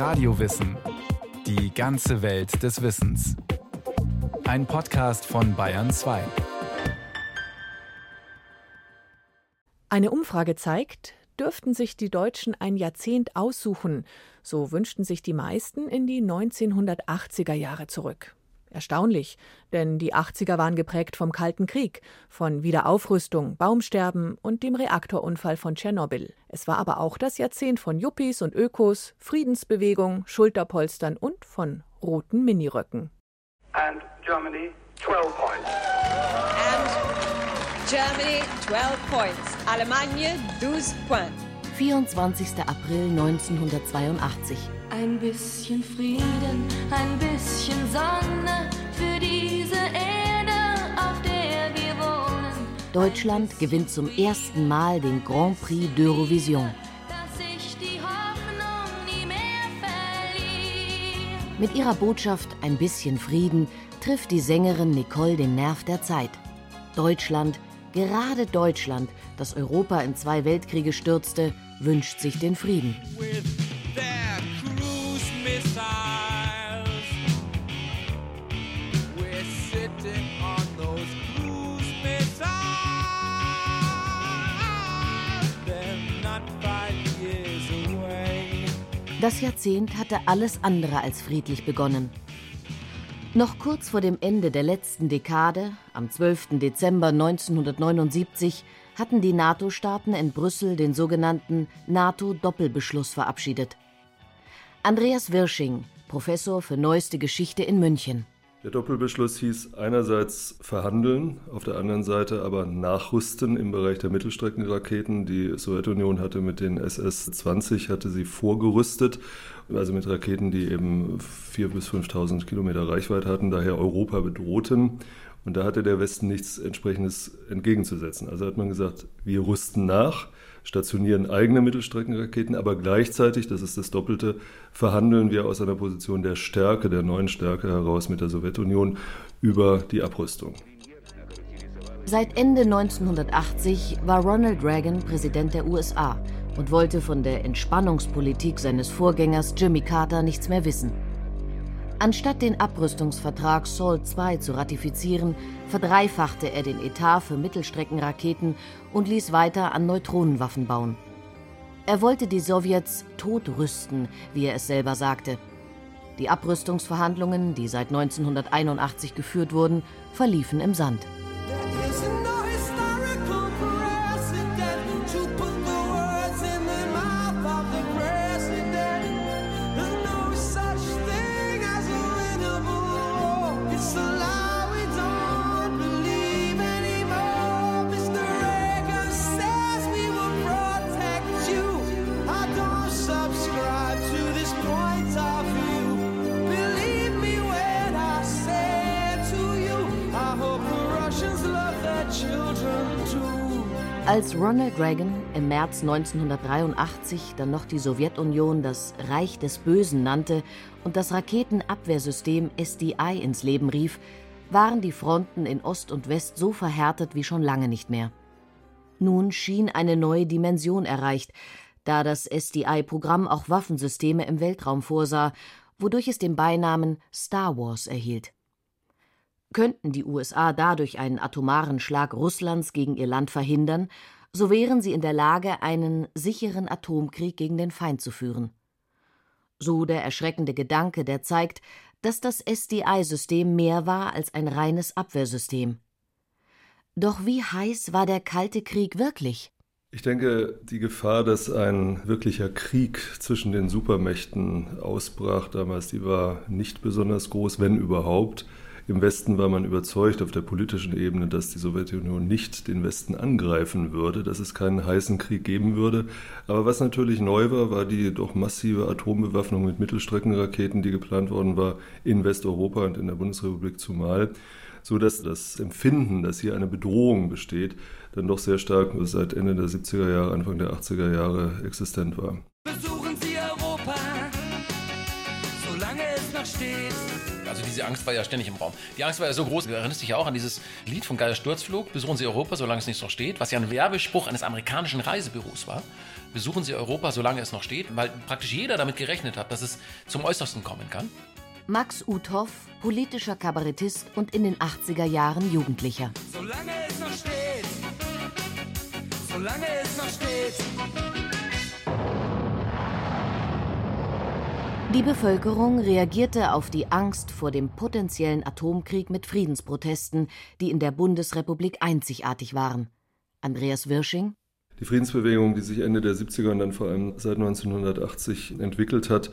Radiowissen. Die ganze Welt des Wissens. Ein Podcast von Bayern 2. Eine Umfrage zeigt, dürften sich die Deutschen ein Jahrzehnt aussuchen, so wünschten sich die meisten in die 1980er Jahre zurück. Erstaunlich, denn die 80er waren geprägt vom Kalten Krieg, von Wiederaufrüstung, Baumsterben und dem Reaktorunfall von Tschernobyl. Es war aber auch das Jahrzehnt von Yuppies und Ökos, Friedensbewegung, Schulterpolstern und von roten Miniröcken. And Germany 12 points. And Germany 12 points. Allemagne 12 points. 24. April 1982. Ein bisschen Frieden, ein bisschen Sonne für diese Erde, auf der wir wohnen. Deutschland gewinnt zum ersten Mal den Grand Prix d'Eurovision. Mit ihrer Botschaft Ein bisschen Frieden trifft die Sängerin Nicole den Nerv der Zeit. Deutschland, gerade Deutschland, das Europa in zwei Weltkriege stürzte, wünscht sich den Frieden. Das Jahrzehnt hatte alles andere als friedlich begonnen. Noch kurz vor dem Ende der letzten Dekade, am 12. Dezember 1979, hatten die NATO-Staaten in Brüssel den sogenannten NATO-Doppelbeschluss verabschiedet. Andreas Wirsching, Professor für neueste Geschichte in München. Der Doppelbeschluss hieß einerseits verhandeln, auf der anderen Seite aber nachrüsten im Bereich der Mittelstreckenraketen. Die Sowjetunion hatte mit den SS-20 hatte sie vorgerüstet, also mit Raketen, die eben 4.000 bis 5.000 Kilometer Reichweite hatten, daher Europa bedrohten. Und da hatte der Westen nichts entsprechendes entgegenzusetzen. Also hat man gesagt, wir rüsten nach, stationieren eigene Mittelstreckenraketen, aber gleichzeitig, das ist das Doppelte, verhandeln wir aus einer Position der Stärke, der neuen Stärke heraus mit der Sowjetunion über die Abrüstung. Seit Ende 1980 war Ronald Reagan Präsident der USA und wollte von der Entspannungspolitik seines Vorgängers Jimmy Carter nichts mehr wissen. Anstatt den Abrüstungsvertrag SALT II zu ratifizieren, verdreifachte er den Etat für Mittelstreckenraketen und ließ weiter an Neutronenwaffen bauen. Er wollte die Sowjets totrüsten, wie er es selber sagte. Die Abrüstungsverhandlungen, die seit 1981 geführt wurden, verliefen im Sand. Als Ronald Reagan im März 1983 dann noch die Sowjetunion das Reich des Bösen nannte und das Raketenabwehrsystem SDI ins Leben rief, waren die Fronten in Ost und West so verhärtet wie schon lange nicht mehr. Nun schien eine neue Dimension erreicht, da das SDI-Programm auch Waffensysteme im Weltraum vorsah, wodurch es den Beinamen Star Wars erhielt. Könnten die USA dadurch einen atomaren Schlag Russlands gegen ihr Land verhindern, so wären sie in der Lage, einen sicheren Atomkrieg gegen den Feind zu führen. So der erschreckende Gedanke, der zeigt, dass das SDI-System mehr war als ein reines Abwehrsystem. Doch wie heiß war der Kalte Krieg wirklich? Ich denke, die Gefahr, dass ein wirklicher Krieg zwischen den Supermächten ausbrach damals, die war nicht besonders groß, wenn überhaupt. Im Westen war man überzeugt auf der politischen Ebene, dass die Sowjetunion nicht den Westen angreifen würde, dass es keinen heißen Krieg geben würde. Aber was natürlich neu war, war die doch massive Atombewaffnung mit Mittelstreckenraketen, die geplant worden war in Westeuropa und in der Bundesrepublik zumal, so dass das Empfinden, dass hier eine Bedrohung besteht, dann doch sehr stark seit Ende der 70er Jahre, Anfang der 80er Jahre existent war. Besuchen Sie Europa, solange es noch steht. Also diese Angst war ja ständig im Raum. Die Angst war ja so groß. Du erinnerst dich ja auch an dieses Lied von Geier Sturzflug, Besuchen Sie Europa, solange es nicht noch steht, was ja ein Werbespruch eines amerikanischen Reisebüros war. Besuchen Sie Europa, solange es noch steht, weil praktisch jeder damit gerechnet hat, dass es zum Äußersten kommen kann. Max Uthoff, politischer Kabarettist und in den 80er Jahren Jugendlicher. Solange es noch steht. Solange es noch steht. Die Bevölkerung reagierte auf die Angst vor dem potenziellen Atomkrieg mit Friedensprotesten, die in der Bundesrepublik einzigartig waren. Andreas Wirsching Die Friedensbewegung, die sich Ende der 70er und dann vor allem seit 1980 entwickelt hat,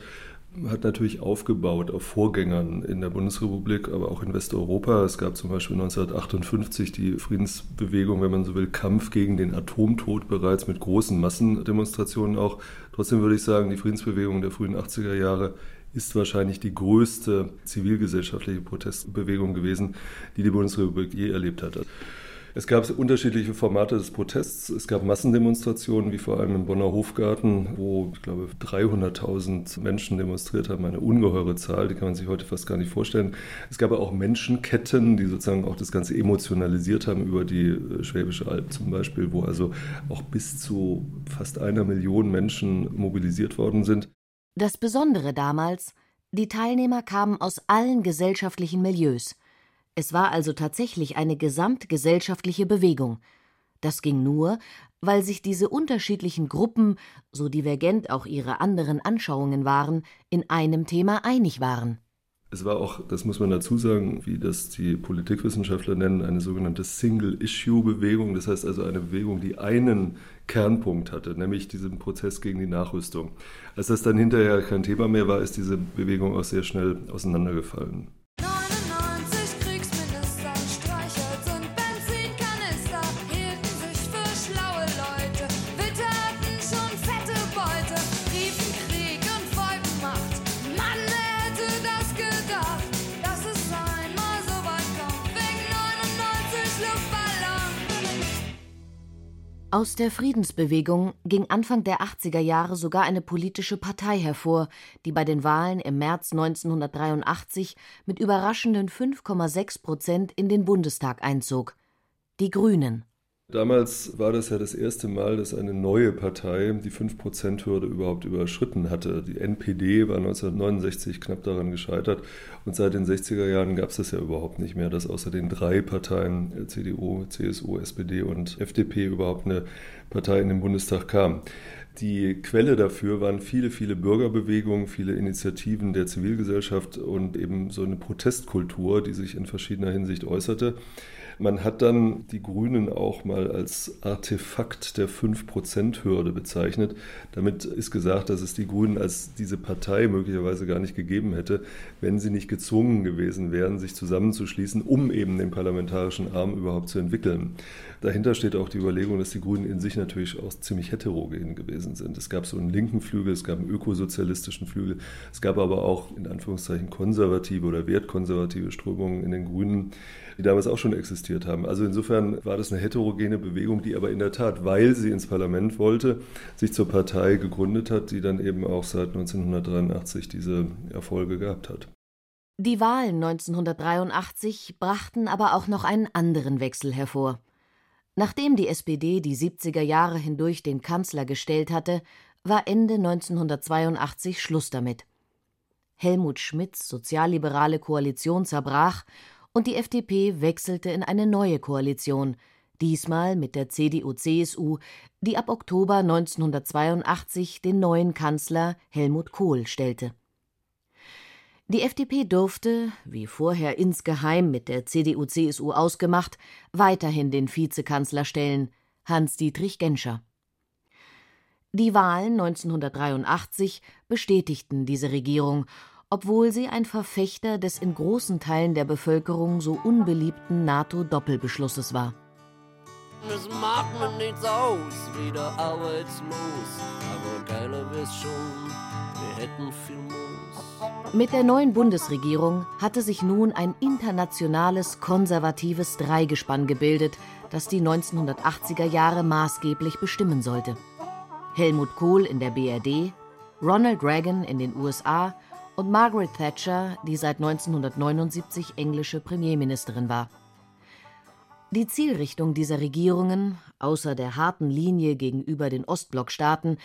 hat natürlich aufgebaut auf Vorgängern in der Bundesrepublik, aber auch in Westeuropa. Es gab zum Beispiel 1958 die Friedensbewegung, wenn man so will, Kampf gegen den Atomtod bereits mit großen Massendemonstrationen auch. Trotzdem würde ich sagen, die Friedensbewegung der frühen 80er Jahre ist wahrscheinlich die größte zivilgesellschaftliche Protestbewegung gewesen, die die Bundesrepublik je erlebt hat. Es gab unterschiedliche Formate des Protests. Es gab Massendemonstrationen, wie vor allem im Bonner Hofgarten, wo, ich glaube, 300.000 Menschen demonstriert haben. Eine ungeheure Zahl, die kann man sich heute fast gar nicht vorstellen. Es gab aber auch Menschenketten, die sozusagen auch das Ganze emotionalisiert haben über die äh, Schwäbische Alb zum Beispiel, wo also auch bis zu fast einer Million Menschen mobilisiert worden sind. Das Besondere damals, die Teilnehmer kamen aus allen gesellschaftlichen Milieus – es war also tatsächlich eine gesamtgesellschaftliche Bewegung. Das ging nur, weil sich diese unterschiedlichen Gruppen, so divergent auch ihre anderen Anschauungen waren, in einem Thema einig waren. Es war auch, das muss man dazu sagen, wie das die Politikwissenschaftler nennen, eine sogenannte Single-Issue-Bewegung. Das heißt also eine Bewegung, die einen Kernpunkt hatte, nämlich diesen Prozess gegen die Nachrüstung. Als das dann hinterher kein Thema mehr war, ist diese Bewegung auch sehr schnell auseinandergefallen. Aus der Friedensbewegung ging Anfang der 80er Jahre sogar eine politische Partei hervor, die bei den Wahlen im März 1983 mit überraschenden 5,6 Prozent in den Bundestag einzog: die Grünen Damals war das ja das erste Mal, dass eine neue Partei die 5%-Hürde überhaupt überschritten hatte. Die NPD war 1969 knapp daran gescheitert und seit den 60er Jahren gab es das ja überhaupt nicht mehr, dass außer den drei Parteien äh, CDU, CSU, SPD und FDP überhaupt eine Partei in den Bundestag kam. Die Quelle dafür waren viele, viele Bürgerbewegungen, viele Initiativen der Zivilgesellschaft und eben so eine Protestkultur, die sich in verschiedener Hinsicht äußerte. Man hat dann die Grünen auch mal als Artefakt der 5%-Hürde bezeichnet. Damit ist gesagt, dass es die Grünen als diese Partei möglicherweise gar nicht gegeben hätte, wenn sie nicht gezwungen gewesen wären, sich zusammenzuschließen, um eben den parlamentarischen Arm überhaupt zu entwickeln. Dahinter steht auch die Überlegung, dass die Grünen in sich natürlich auch ziemlich heterogen gewesen sind. Es gab so einen linken Flügel, es gab einen ökosozialistischen Flügel, es gab aber auch in Anführungszeichen konservative oder wertkonservative Strömungen in den Grünen die damals auch schon existiert haben. Also insofern war das eine heterogene Bewegung, die aber in der Tat, weil sie ins Parlament wollte, sich zur Partei gegründet hat, die dann eben auch seit 1983 diese Erfolge gehabt hat. Die Wahlen 1983 brachten aber auch noch einen anderen Wechsel hervor. Nachdem die SPD die 70er Jahre hindurch den Kanzler gestellt hatte, war Ende 1982 Schluss damit. Helmut Schmidts sozialliberale Koalition zerbrach und die FDP wechselte in eine neue Koalition, diesmal mit der CDU-CSU, die ab Oktober 1982 den neuen Kanzler Helmut Kohl stellte. Die FDP durfte, wie vorher insgeheim mit der CDU-CSU ausgemacht, weiterhin den Vizekanzler stellen, Hans-Dietrich Genscher. Die Wahlen 1983 bestätigten diese Regierung obwohl sie ein Verfechter des in großen Teilen der Bevölkerung so unbeliebten NATO-Doppelbeschlusses war. Es mag mir nichts aus, wie der Arbeit los, aber keiner weiß schon, wir hätten viel Moos. Mit der neuen Bundesregierung hatte sich nun ein internationales konservatives Dreigespann gebildet, das die 1980er Jahre maßgeblich bestimmen sollte. Helmut Kohl in der BRD, Ronald Reagan in den USA und Margaret Thatcher, die seit 1979 englische Premierministerin war. Die Zielrichtung dieser Regierungen, außer der harten Linie gegenüber den Ostblockstaaten,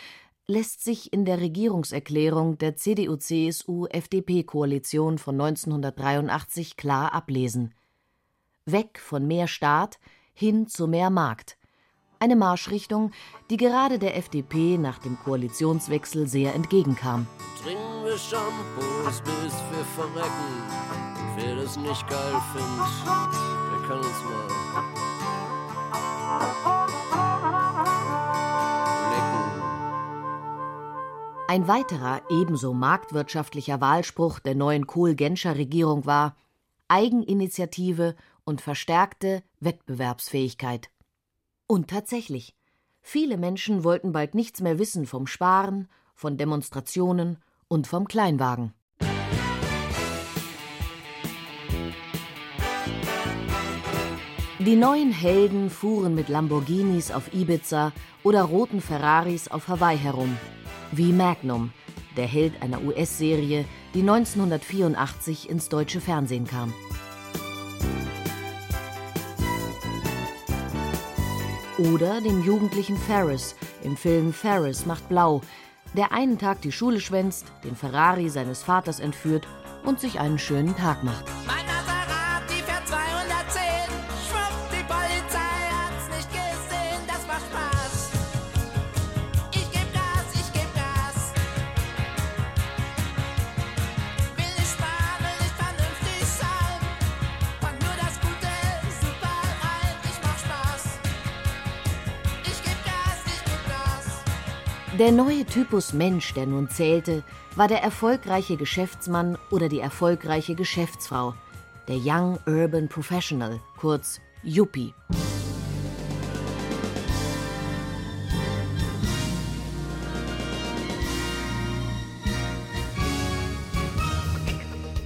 lässt sich in der Regierungserklärung der CDU-CSU-FDP-Koalition von 1983 klar ablesen. Weg von mehr Staat hin zu mehr Markt. Eine Marschrichtung, die gerade der FDP nach dem Koalitionswechsel sehr entgegenkam. Trinken Shampoos, bis wir verrecken. Und wer das nicht geil findet, der kann uns mal Ein weiterer, ebenso marktwirtschaftlicher Wahlspruch der neuen Kohl-Genscher-Regierung war Eigeninitiative und verstärkte Wettbewerbsfähigkeit. Und tatsächlich, viele Menschen wollten bald nichts mehr wissen vom Sparen, von Demonstrationen und vom Kleinwagen. Die neuen Helden fuhren mit Lamborghinis auf Ibiza oder roten Ferraris auf Hawaii herum wie Magnum, der Held einer US-Serie, die 1984 ins deutsche Fernsehen kam. Oder dem jugendlichen Ferris im Film Ferris macht blau, der einen Tag die Schule schwänzt, den Ferrari seines Vaters entführt und sich einen schönen Tag macht. Mein Der neue Typus Mensch, der nun zählte, war der erfolgreiche Geschäftsmann oder die erfolgreiche Geschäftsfrau, der Young Urban Professional, kurz Yuppie.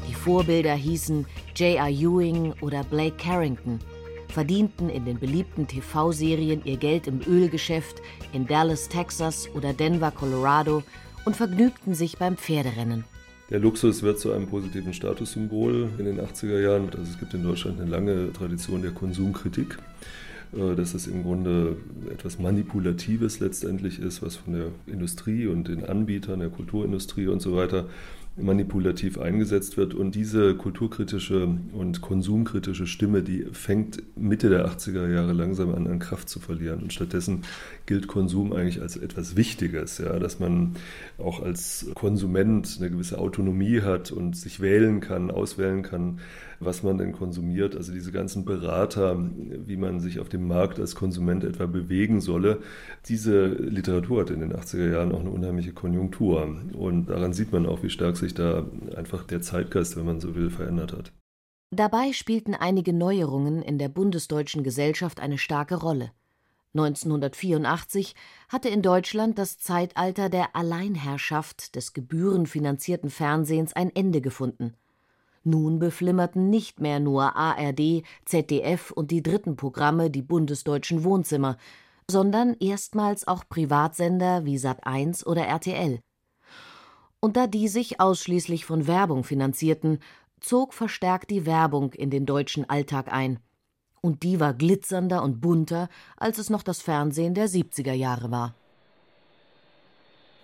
Die Vorbilder hießen J.R. Ewing oder Blake Carrington, verdienten in den beliebten TV-Serien ihr Geld im Ölgeschäft in Dallas, Texas oder Denver, Colorado und vergnügten sich beim Pferderennen. Der Luxus wird zu einem positiven Statussymbol in den 80er Jahren. Also es gibt in Deutschland eine lange Tradition der Konsumkritik, äh, dass es im Grunde etwas Manipulatives letztendlich ist, was von der Industrie und den Anbietern der Kulturindustrie und so weiter manipulativ eingesetzt wird. Und diese kulturkritische und konsumkritische Stimme, die fängt Mitte der 80er Jahre langsam an, an Kraft zu verlieren. Und stattdessen gilt Konsum eigentlich als etwas Wichtiges, ja, dass man auch als Konsument eine gewisse Autonomie hat und sich wählen kann, auswählen kann, was man denn konsumiert. Also diese ganzen Berater, wie man sich auf dem Markt als Konsument etwa bewegen solle. Diese Literatur hat in den 80er Jahren auch eine unheimliche Konjunktur. Und daran sieht man auch, wie stark sich da einfach der Zeitgeist, wenn man so will, verändert hat. Dabei spielten einige Neuerungen in der bundesdeutschen Gesellschaft eine starke Rolle. 1984 hatte in Deutschland das Zeitalter der Alleinherrschaft des gebührenfinanzierten Fernsehens ein Ende gefunden. Nun beflimmerten nicht mehr nur ARD, ZDF und die dritten Programme die bundesdeutschen Wohnzimmer, sondern erstmals auch Privatsender wie Sat1 oder RTL. Und da die sich ausschließlich von Werbung finanzierten, zog verstärkt die Werbung in den deutschen Alltag ein. Und die war glitzernder und bunter, als es noch das Fernsehen der 70er Jahre war.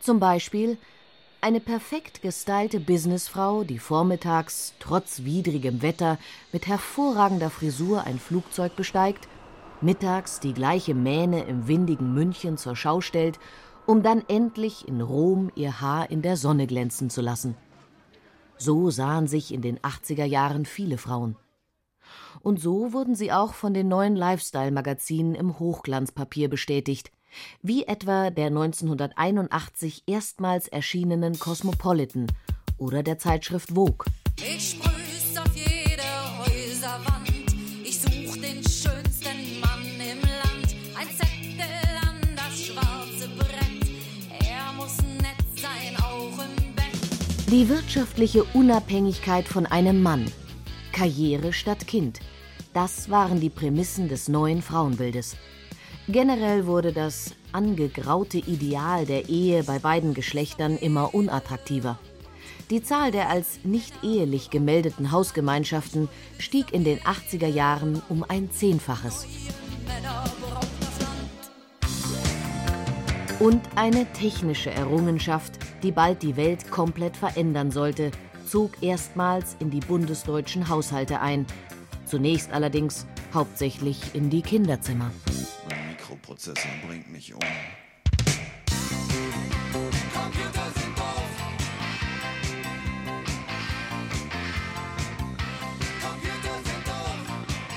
Zum Beispiel eine perfekt gestylte Businessfrau, die vormittags, trotz widrigem Wetter, mit hervorragender Frisur ein Flugzeug besteigt, mittags die gleiche Mähne im windigen München zur Schau stellt, um dann endlich in Rom ihr Haar in der Sonne glänzen zu lassen. So sahen sich in den 80er Jahren viele Frauen. Und so wurden sie auch von den neuen Lifestyle-Magazinen im Hochglanzpapier bestätigt, wie etwa der 1981 erstmals erschienenen Cosmopolitan oder der Zeitschrift Vogue. Ich sprüh's auf jede Häuserwand. Ich such den schönsten Mann im Land. Ein Zettel an das schwarze Brett. Er muss nett sein, auch im Bett. Die wirtschaftliche Unabhängigkeit von einem Mann. Karriere statt Kind. Das waren die Prämissen des neuen Frauenbildes. Generell wurde das angegraute Ideal der Ehe bei beiden Geschlechtern immer unattraktiver. Die Zahl der als nicht ehelich gemeldeten Hausgemeinschaften stieg in den 80er Jahren um ein Zehnfaches. Und eine technische Errungenschaft, die bald die Welt komplett verändern sollte, zog erstmals in die bundesdeutschen Haushalte ein. Zunächst allerdings hauptsächlich in die Kinderzimmer. Mein Mikroprozessor bringt mich um.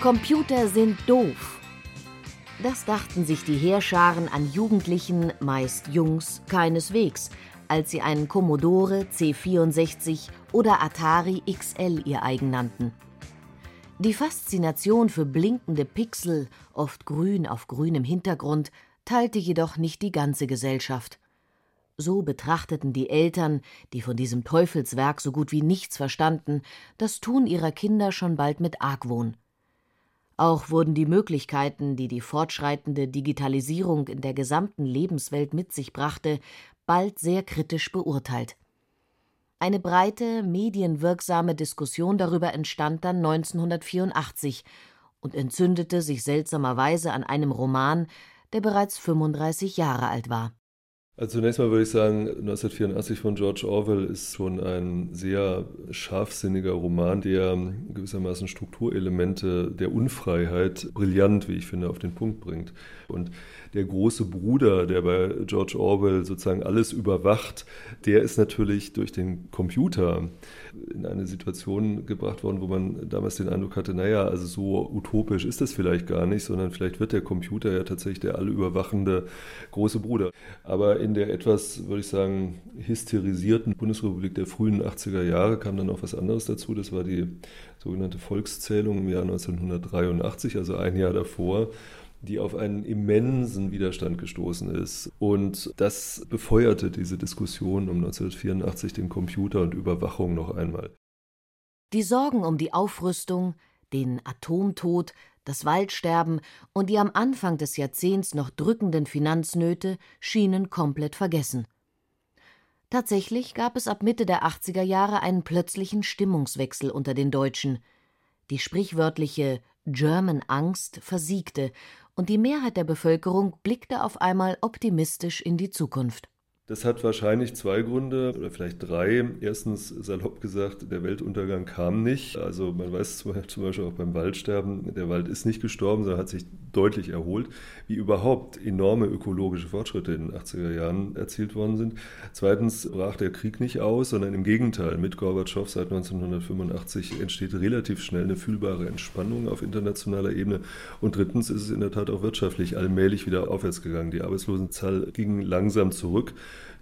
Computer sind doof. Das dachten sich die Heerscharen an Jugendlichen, meist Jungs, keineswegs, als sie einen Commodore C64 oder Atari XL ihr eigen nannten. Die Faszination für blinkende Pixel, oft grün auf grünem Hintergrund, teilte jedoch nicht die ganze Gesellschaft. So betrachteten die Eltern, die von diesem Teufelswerk so gut wie nichts verstanden, das Tun ihrer Kinder schon bald mit Argwohn. Auch wurden die Möglichkeiten, die die fortschreitende Digitalisierung in der gesamten Lebenswelt mit sich brachte, bald sehr kritisch beurteilt. Eine breite, medienwirksame Diskussion darüber entstand dann 1984 und entzündete sich seltsamerweise an einem Roman, der bereits 35 Jahre alt war. Also zunächst mal würde ich sagen, 1984 von George Orwell ist schon ein sehr scharfsinniger Roman, der gewissermaßen Strukturelemente der Unfreiheit brillant, wie ich finde, auf den Punkt bringt. Und der große Bruder, der bei George Orwell sozusagen alles überwacht, der ist natürlich durch den Computer in eine Situation gebracht worden, wo man damals den Eindruck hatte, naja, also so utopisch ist das vielleicht gar nicht, sondern vielleicht wird der Computer ja tatsächlich der alle überwachende große Bruder. Aber in der etwas, würde ich sagen, hysterisierten Bundesrepublik der frühen 80er Jahre kam dann noch was anderes dazu. Das war die sogenannte Volkszählung im Jahr 1983, also ein Jahr davor die auf einen immensen Widerstand gestoßen ist. Und das befeuerte diese Diskussion um 1984 den Computer und Überwachung noch einmal. Die Sorgen um die Aufrüstung, den Atomtod, das Waldsterben und die am Anfang des Jahrzehnts noch drückenden Finanznöte schienen komplett vergessen. Tatsächlich gab es ab Mitte der 80er Jahre einen plötzlichen Stimmungswechsel unter den Deutschen. Die sprichwörtliche German Angst versiegte und die Mehrheit der Bevölkerung blickte auf einmal optimistisch in die Zukunft. Das hat wahrscheinlich zwei Gründe oder vielleicht drei. Erstens, salopp gesagt, der Weltuntergang kam nicht. Also man weiß zum Beispiel auch beim Waldsterben, der Wald ist nicht gestorben, sondern hat sich deutlich erholt, wie überhaupt enorme ökologische Fortschritte in den 80er Jahren erzielt worden sind. Zweitens brach der Krieg nicht aus, sondern im Gegenteil. Mit Gorbatschow seit 1985 entsteht relativ schnell eine fühlbare Entspannung auf internationaler Ebene. Und drittens ist es in der Tat auch wirtschaftlich allmählich wieder aufwärts gegangen. Die Arbeitslosenzahl ging langsam zurück.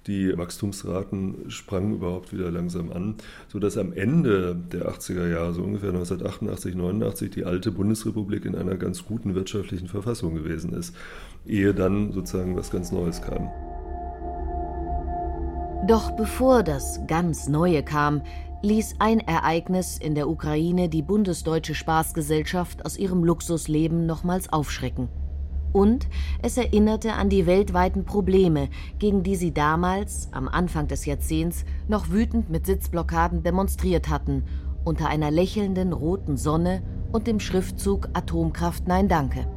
Die Wachstumsraten sprangen überhaupt wieder langsam an, sodass am Ende der 80er Jahre, so ungefähr 1988, 89, die alte Bundesrepublik in einer ganz guten wirtschaftlichen Verfassung gewesen ist, ehe dann sozusagen was ganz Neues kam. Doch bevor das ganz Neue kam, ließ ein Ereignis in der Ukraine die bundesdeutsche Spaßgesellschaft aus ihrem Luxusleben nochmals aufschrecken. Und es erinnerte an die weltweiten Probleme, gegen die sie damals, am Anfang des Jahrzehnts, noch wütend mit Sitzblockaden demonstriert hatten, unter einer lächelnden roten Sonne und dem Schriftzug Atomkraft Nein Danke.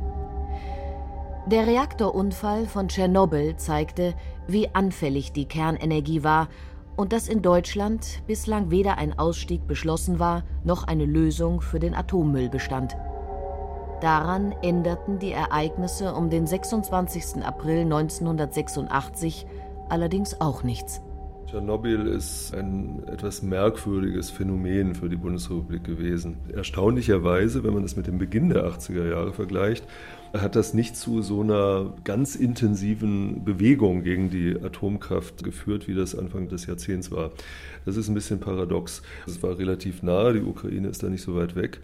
Der Reaktorunfall von Tschernobyl zeigte, wie anfällig die Kernenergie war und dass in Deutschland bislang weder ein Ausstieg beschlossen war, noch eine Lösung für den Atommüll bestand. Daran änderten die Ereignisse um den 26. April 1986 allerdings auch nichts. Tschernobyl ist ein etwas merkwürdiges Phänomen für die Bundesrepublik gewesen. Erstaunlicherweise, wenn man das mit dem Beginn der 80er Jahre vergleicht, hat das nicht zu so einer ganz intensiven Bewegung gegen die Atomkraft geführt, wie das Anfang des Jahrzehnts war. Das ist ein bisschen paradox. Es war relativ nahe, die Ukraine ist da nicht so weit weg.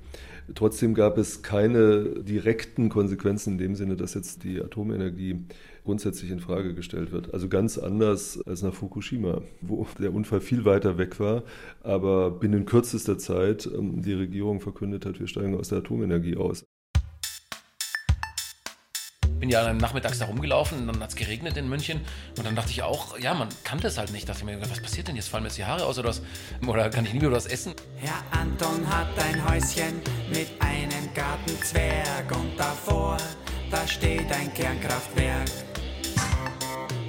Trotzdem gab es keine direkten Konsequenzen in dem Sinne, dass jetzt die Atomenergie grundsätzlich in Frage gestellt wird. Also ganz anders als nach Fukushima, wo der Unfall viel weiter weg war, aber binnen kürzester Zeit ähm, die Regierung verkündet hat, wir steigen aus der Atomenergie aus. Bin ja dann nachmittags da rumgelaufen und dann hat es geregnet in München. Und dann dachte ich auch, ja, man kannte es halt nicht. Dachte ich mir, was passiert denn jetzt? Fallen mir jetzt die Haare aus oder was? Oder kann ich nie mehr was essen? Herr Anton hat ein Häuschen mit einem Gartenzwerg und davor, da steht ein Kernkraftwerk.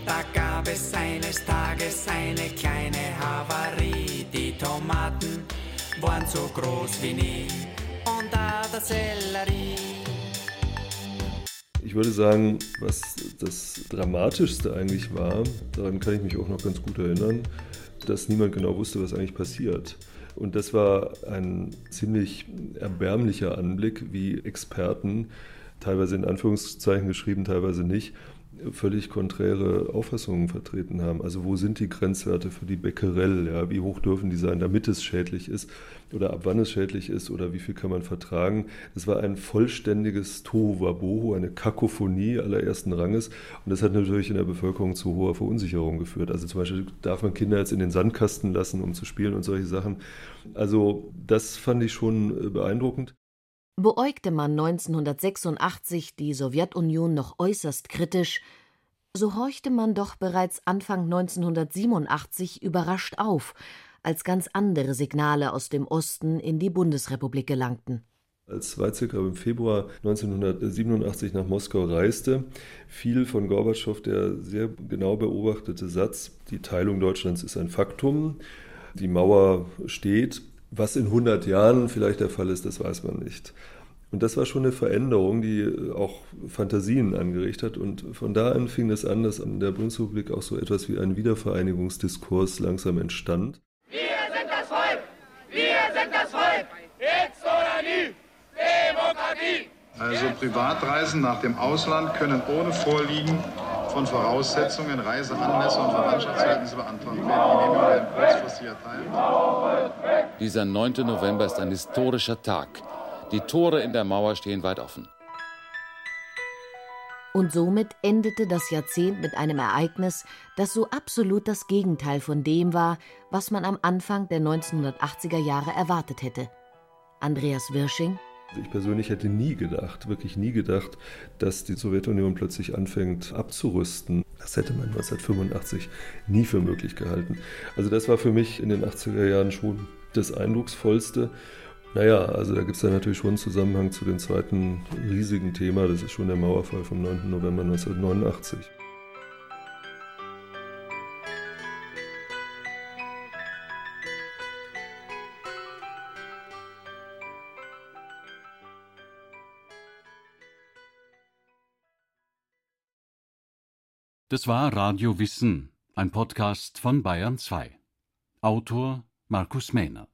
Da gab es eines Tages eine kleine Havarie. Die Tomaten waren so groß wie nie und da der Sellerie. Ich würde sagen, was das Dramatischste eigentlich war, daran kann ich mich auch noch ganz gut erinnern, dass niemand genau wusste, was eigentlich passiert. Und das war ein ziemlich erbärmlicher Anblick, wie Experten, teilweise in Anführungszeichen geschrieben, teilweise nicht, völlig konträre Auffassungen vertreten haben. Also wo sind die Grenzwerte für die Becquerel? Ja? Wie hoch dürfen die sein, damit es schädlich ist? Oder ab wann es schädlich ist? Oder wie viel kann man vertragen? Es war ein vollständiges Tohuwabohu, eine Kakophonie allerersten Ranges. Und das hat natürlich in der Bevölkerung zu hoher Verunsicherung geführt. Also zum Beispiel darf man Kinder jetzt in den Sandkasten lassen, um zu spielen und solche Sachen. Also das fand ich schon beeindruckend. Beäugte man 1986 die Sowjetunion noch äußerst kritisch, so horchte man doch bereits Anfang 1987 überrascht auf, als ganz andere Signale aus dem Osten in die Bundesrepublik gelangten. Als Weizsäcker im Februar 1987 nach Moskau reiste, fiel von Gorbatschow der sehr genau beobachtete Satz, die Teilung Deutschlands ist ein Faktum, die Mauer steht, was in 100 Jahren vielleicht der Fall ist, das weiß man nicht. Und das war schon eine Veränderung, die auch Fantasien angeregt hat. Und von da an fing es an, dass in der Bundesrepublik auch so etwas wie ein Wiedervereinigungsdiskurs langsam entstand. Wir sind das Volk! Wir sind das Volk! Jetzt oder nie! Demokratie! Also Privatreisen nach dem Ausland können ohne Vorliegen von Voraussetzungen, Reiseanlässe und Verwandtschaftsverhältnisse beantragt werden. Die Genehmigung werden kurzfristig erteilt. Dieser 9. November ist ein historischer Tag. Die Tore in der Mauer stehen weit offen. Und somit endete das Jahrzehnt mit einem Ereignis, das so absolut das Gegenteil von dem war, was man am Anfang der 1980er Jahre erwartet hätte. Andreas Wirsching ich persönlich hätte nie gedacht, wirklich nie gedacht, dass die Sowjetunion plötzlich anfängt abzurüsten. Das hätte man 1985 nie für möglich gehalten. Also das war für mich in den 80er Jahren schon das Eindrucksvollste. Naja, also da gibt es ja natürlich schon einen Zusammenhang zu dem zweiten riesigen Thema, das ist schon der Mauerfall vom 9. November 1989. Das war Radio Wissen, ein Podcast von Bayern 2. Autor Markus Mähner.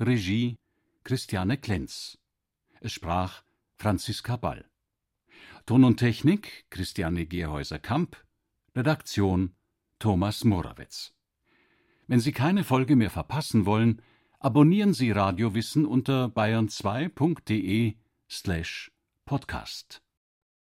Regie Christiane Klenz. Es sprach Franziska Ball. Ton und Technik Christiane Gerhäuser-Kamp. Redaktion Thomas Morawetz. Wenn Sie keine Folge mehr verpassen wollen, abonnieren Sie Radio Wissen unter bayern2.de slash podcast.